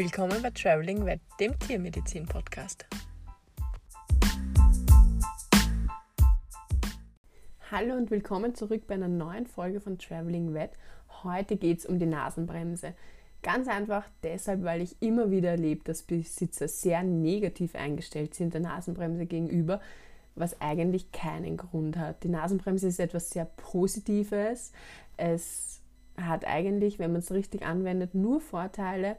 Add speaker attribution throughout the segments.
Speaker 1: Willkommen bei Traveling Vet, dem Tiermedizin-Podcast. Hallo und willkommen zurück bei einer neuen Folge von Traveling Vet. Heute geht es um die Nasenbremse. Ganz einfach deshalb, weil ich immer wieder erlebe, dass Besitzer sehr negativ eingestellt sind der Nasenbremse gegenüber, was eigentlich keinen Grund hat. Die Nasenbremse ist etwas sehr Positives. Es hat eigentlich, wenn man es richtig anwendet, nur Vorteile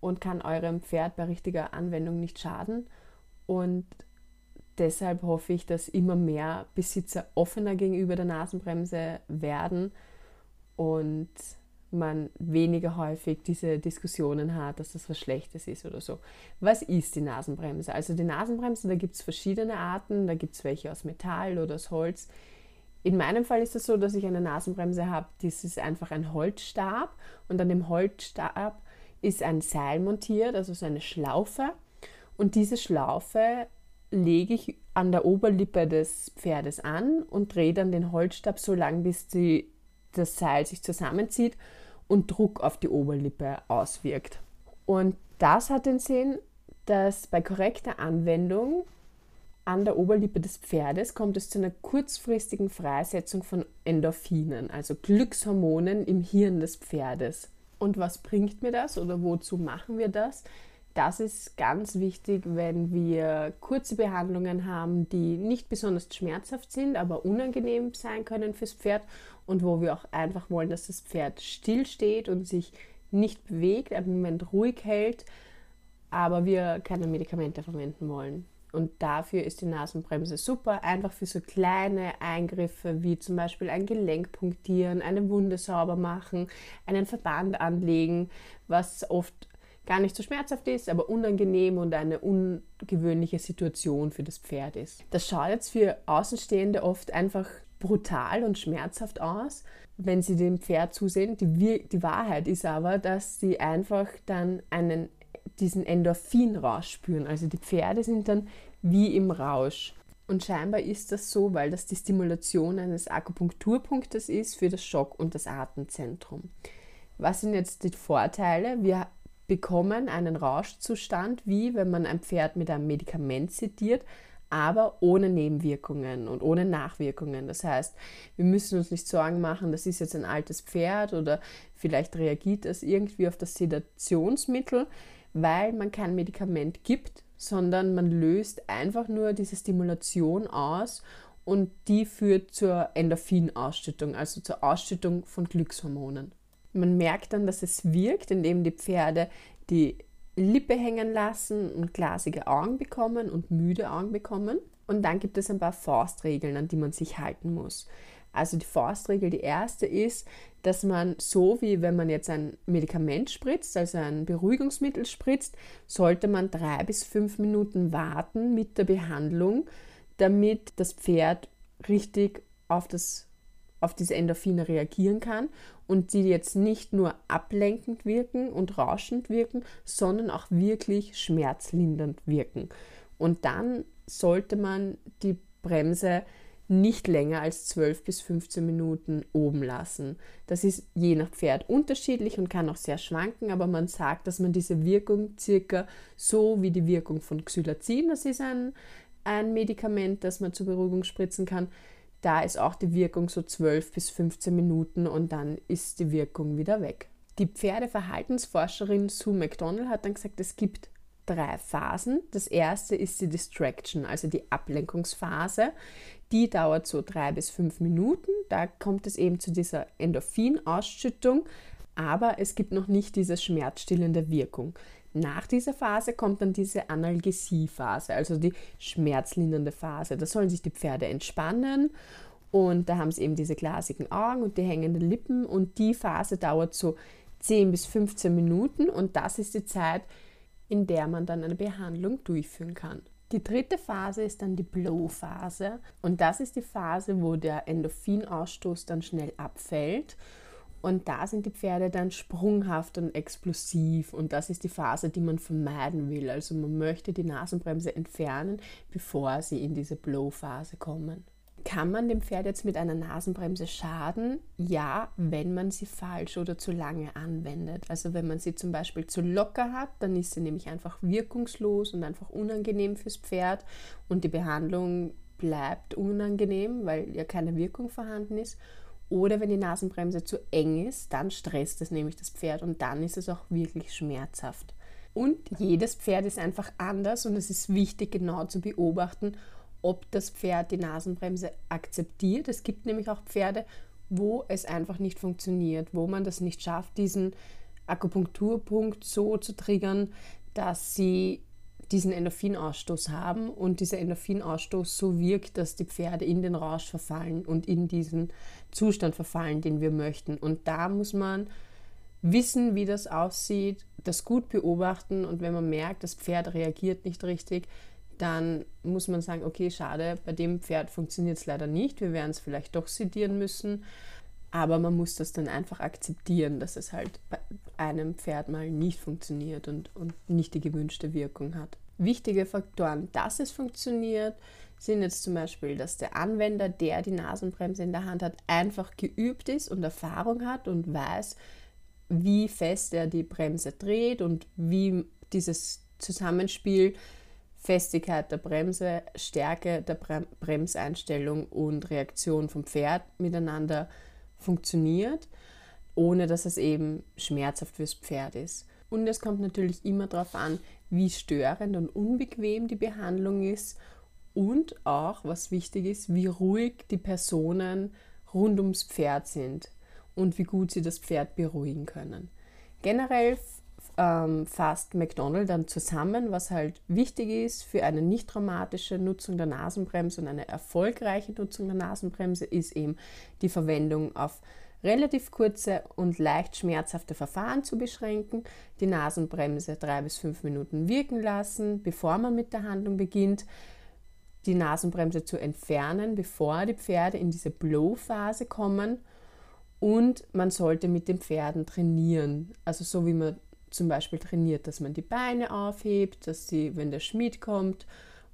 Speaker 1: und kann eurem Pferd bei richtiger Anwendung nicht schaden. Und deshalb hoffe ich, dass immer mehr Besitzer offener gegenüber der Nasenbremse werden und man weniger häufig diese Diskussionen hat, dass das was Schlechtes ist oder so. Was ist die Nasenbremse? Also die Nasenbremse, da gibt es verschiedene Arten, da gibt es welche aus Metall oder aus Holz. In meinem Fall ist es das so, dass ich eine Nasenbremse habe, das ist einfach ein Holzstab und an dem Holzstab ist ein Seil montiert, also so eine Schlaufe. Und diese Schlaufe lege ich an der Oberlippe des Pferdes an und drehe dann den Holzstab so lang, bis die, das Seil sich zusammenzieht und Druck auf die Oberlippe auswirkt. Und das hat den Sinn, dass bei korrekter Anwendung an der Oberlippe des Pferdes kommt es zu einer kurzfristigen Freisetzung von Endorphinen, also Glückshormonen im Hirn des Pferdes. Und was bringt mir das oder wozu machen wir das? Das ist ganz wichtig, wenn wir kurze Behandlungen haben, die nicht besonders schmerzhaft sind, aber unangenehm sein können fürs Pferd und wo wir auch einfach wollen, dass das Pferd stillsteht und sich nicht bewegt, einen Moment ruhig hält, aber wir keine Medikamente verwenden wollen. Und dafür ist die Nasenbremse super, einfach für so kleine Eingriffe wie zum Beispiel ein Gelenk punktieren, eine Wunde sauber machen, einen Verband anlegen, was oft gar nicht so schmerzhaft ist, aber unangenehm und eine ungewöhnliche Situation für das Pferd ist. Das schaut jetzt für Außenstehende oft einfach brutal und schmerzhaft aus, wenn sie dem Pferd zusehen. Die, die Wahrheit ist aber, dass sie einfach dann einen diesen Endorphin-Rausch spüren. Also die Pferde sind dann wie im Rausch. Und scheinbar ist das so, weil das die Stimulation eines Akupunkturpunktes ist für das Schock- und das Atemzentrum. Was sind jetzt die Vorteile? Wir bekommen einen Rauschzustand, wie wenn man ein Pferd mit einem Medikament sediert, aber ohne Nebenwirkungen und ohne Nachwirkungen. Das heißt, wir müssen uns nicht Sorgen machen, das ist jetzt ein altes Pferd oder vielleicht reagiert das irgendwie auf das Sedationsmittel weil man kein Medikament gibt, sondern man löst einfach nur diese Stimulation aus und die führt zur Endorphinausschüttung, also zur Ausschüttung von Glückshormonen. Man merkt dann, dass es wirkt, indem die Pferde die Lippe hängen lassen und glasige Augen bekommen und müde Augen bekommen. Und dann gibt es ein paar Faustregeln, an die man sich halten muss. Also die Faustregel, die erste ist, dass man so wie wenn man jetzt ein Medikament spritzt, also ein Beruhigungsmittel spritzt, sollte man drei bis fünf Minuten warten mit der Behandlung, damit das Pferd richtig auf, das, auf diese Endorphine reagieren kann und die jetzt nicht nur ablenkend wirken und rauschend wirken, sondern auch wirklich schmerzlindernd wirken. Und dann sollte man die Bremse nicht länger als 12 bis 15 Minuten oben lassen. Das ist je nach Pferd unterschiedlich und kann auch sehr schwanken, aber man sagt, dass man diese Wirkung circa so wie die Wirkung von Xylazin, das ist ein, ein Medikament, das man zur Beruhigung spritzen kann, da ist auch die Wirkung so 12 bis 15 Minuten und dann ist die Wirkung wieder weg. Die Pferdeverhaltensforscherin Sue McDonald hat dann gesagt, es gibt drei Phasen. Das erste ist die Distraction, also die Ablenkungsphase. Die dauert so drei bis fünf Minuten. Da kommt es eben zu dieser Endorphinausschüttung, aber es gibt noch nicht diese schmerzstillende Wirkung. Nach dieser Phase kommt dann diese Analgesiephase, also die schmerzlindernde Phase. Da sollen sich die Pferde entspannen und da haben sie eben diese glasigen Augen und die hängenden Lippen und die Phase dauert so 10 bis 15 Minuten und das ist die Zeit, in der man dann eine Behandlung durchführen kann. Die dritte Phase ist dann die Blow-Phase und das ist die Phase, wo der Endorphinausstoß dann schnell abfällt und da sind die Pferde dann sprunghaft und explosiv und das ist die Phase, die man vermeiden will. Also man möchte die Nasenbremse entfernen, bevor sie in diese Blow-Phase kommen. Kann man dem Pferd jetzt mit einer Nasenbremse schaden? Ja, wenn man sie falsch oder zu lange anwendet. Also wenn man sie zum Beispiel zu locker hat, dann ist sie nämlich einfach wirkungslos und einfach unangenehm fürs Pferd und die Behandlung bleibt unangenehm, weil ja keine Wirkung vorhanden ist. Oder wenn die Nasenbremse zu eng ist, dann stresst es nämlich das Pferd und dann ist es auch wirklich schmerzhaft. Und jedes Pferd ist einfach anders und es ist wichtig genau zu beobachten, ob das Pferd die Nasenbremse akzeptiert. Es gibt nämlich auch Pferde, wo es einfach nicht funktioniert, wo man das nicht schafft, diesen Akupunkturpunkt so zu triggern, dass sie diesen Endorphinausstoß haben und dieser Endorphinausstoß so wirkt, dass die Pferde in den Rausch verfallen und in diesen Zustand verfallen, den wir möchten. Und da muss man wissen, wie das aussieht, das gut beobachten und wenn man merkt, das Pferd reagiert nicht richtig, dann muss man sagen, okay, schade, bei dem Pferd funktioniert es leider nicht, wir werden es vielleicht doch sedieren müssen, aber man muss das dann einfach akzeptieren, dass es halt bei einem Pferd mal nicht funktioniert und, und nicht die gewünschte Wirkung hat. Wichtige Faktoren, dass es funktioniert, sind jetzt zum Beispiel, dass der Anwender, der die Nasenbremse in der Hand hat, einfach geübt ist und Erfahrung hat und weiß, wie fest er die Bremse dreht und wie dieses Zusammenspiel Festigkeit der Bremse, Stärke der Bremseinstellung und Reaktion vom Pferd miteinander funktioniert, ohne dass es eben schmerzhaft fürs Pferd ist. Und es kommt natürlich immer darauf an, wie störend und unbequem die Behandlung ist und auch, was wichtig ist, wie ruhig die Personen rund ums Pferd sind und wie gut sie das Pferd beruhigen können. Generell ähm, fasst McDonald dann zusammen, was halt wichtig ist für eine nicht traumatische Nutzung der Nasenbremse und eine erfolgreiche Nutzung der Nasenbremse ist eben die Verwendung auf relativ kurze und leicht schmerzhafte Verfahren zu beschränken, die Nasenbremse drei bis fünf Minuten wirken lassen, bevor man mit der Handlung beginnt, die Nasenbremse zu entfernen, bevor die Pferde in diese Blow-Phase kommen. Und man sollte mit den Pferden trainieren, also so wie man zum Beispiel trainiert, dass man die Beine aufhebt, dass sie, wenn der Schmied kommt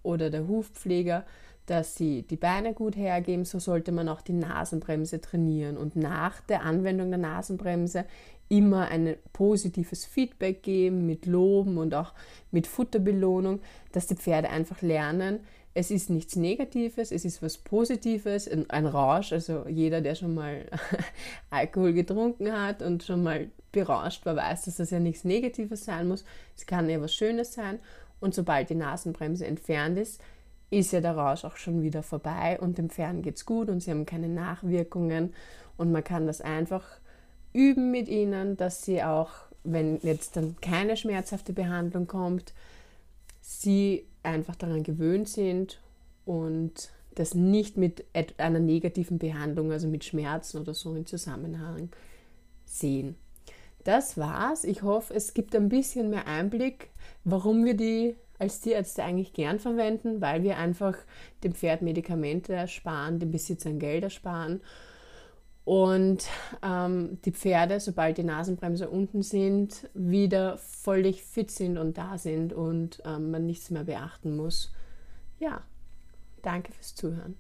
Speaker 1: oder der Hufpfleger, dass sie die Beine gut hergeben, so sollte man auch die Nasenbremse trainieren und nach der Anwendung der Nasenbremse immer ein positives Feedback geben mit Loben und auch mit Futterbelohnung, dass die Pferde einfach lernen, es ist nichts Negatives, es ist was Positives, ein Rausch. Also jeder, der schon mal Alkohol getrunken hat und schon mal berauscht war, weiß, dass das ja nichts Negatives sein muss. Es kann ja was Schönes sein. Und sobald die Nasenbremse entfernt ist, ist ja der Rausch auch schon wieder vorbei und dem Pferd geht es gut und sie haben keine Nachwirkungen. Und man kann das einfach üben mit ihnen, dass sie auch, wenn jetzt dann keine schmerzhafte Behandlung kommt, sie einfach daran gewöhnt sind und das nicht mit einer negativen Behandlung, also mit Schmerzen oder so in Zusammenhang sehen. Das war's. Ich hoffe, es gibt ein bisschen mehr Einblick, warum wir die als Tierärzte eigentlich gern verwenden, weil wir einfach dem Pferd Medikamente ersparen, dem Besitzern Geld ersparen und ähm, die Pferde, sobald die Nasenbremse unten sind, wieder völlig fit sind und da sind und ähm, man nichts mehr beachten muss. Ja, danke fürs Zuhören.